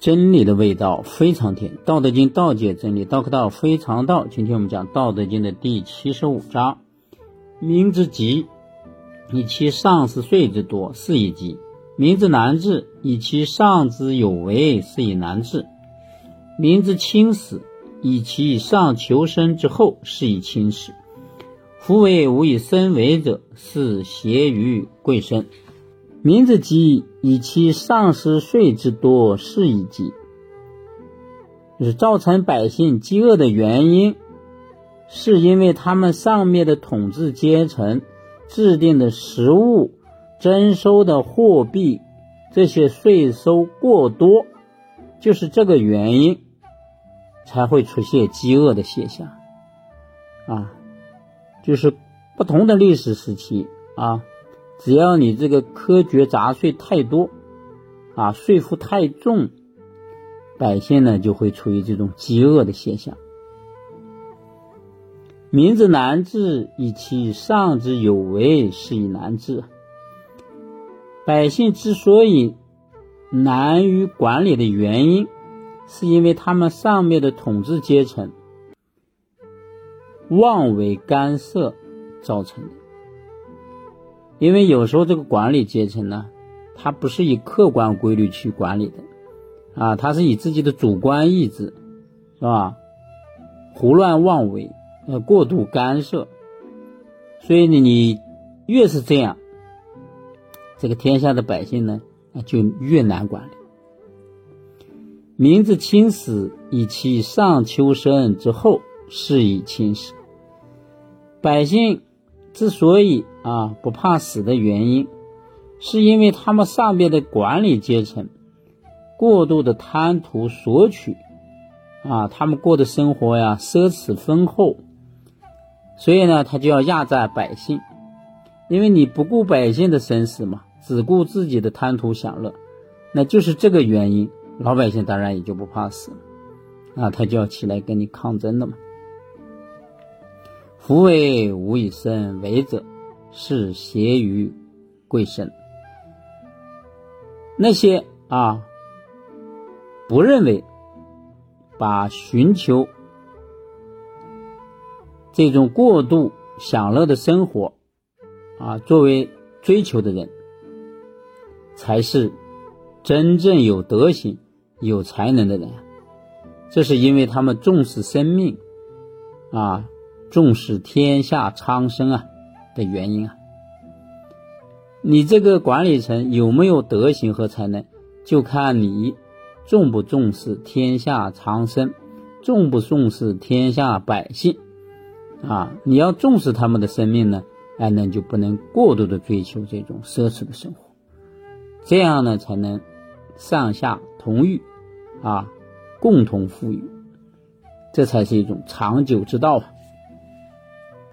真理的味道非常甜，《道德经》道解真理，道可道非常道。今天我们讲《道德经》的第七十五章：民之急，以其上之税之多，是以急；民之难治，以其上之有为，是以难治；民之轻死，以其上求生之厚，是以轻死。夫为无以生为者，是邪于贵生。民之饥，以其上施税之多，是以饥。就是造成百姓饥饿的原因，是因为他们上面的统治阶层制定的食物、征收的货币这些税收过多，就是这个原因，才会出现饥饿的现象。啊，就是不同的历史时期啊。只要你这个苛捐杂税太多，啊，税负太重，百姓呢就会处于这种饥饿的现象。民之难治，以其上之有为，是以难治。百姓之所以难于管理的原因，是因为他们上面的统治阶层妄为干涉造成的。因为有时候这个管理阶层呢，他不是以客观规律去管理的，啊，他是以自己的主观意志，是吧？胡乱妄为，呃，过度干涉，所以呢，你越是这样，这个天下的百姓呢，就越难管理。民之轻死，以其上求生之后，是以轻死。百姓。之所以啊不怕死的原因，是因为他们上边的管理阶层过度的贪图索取，啊，他们过的生活呀奢侈丰厚，所以呢，他就要压榨百姓，因为你不顾百姓的生死嘛，只顾自己的贪图享乐，那就是这个原因，老百姓当然也就不怕死了，啊，他就要起来跟你抗争了嘛。夫为无以生为者，是邪于贵神。那些啊，不认为把寻求这种过度享乐的生活啊作为追求的人，才是真正有德行、有才能的人。这是因为他们重视生命啊。重视天下苍生啊的原因啊，你这个管理层有没有德行和才能，就看你重不重视天下苍生，重不重视天下百姓啊。你要重视他们的生命呢，哎，那就不能过度的追求这种奢侈的生活，这样呢才能上下同欲啊，共同富裕，这才是一种长久之道啊。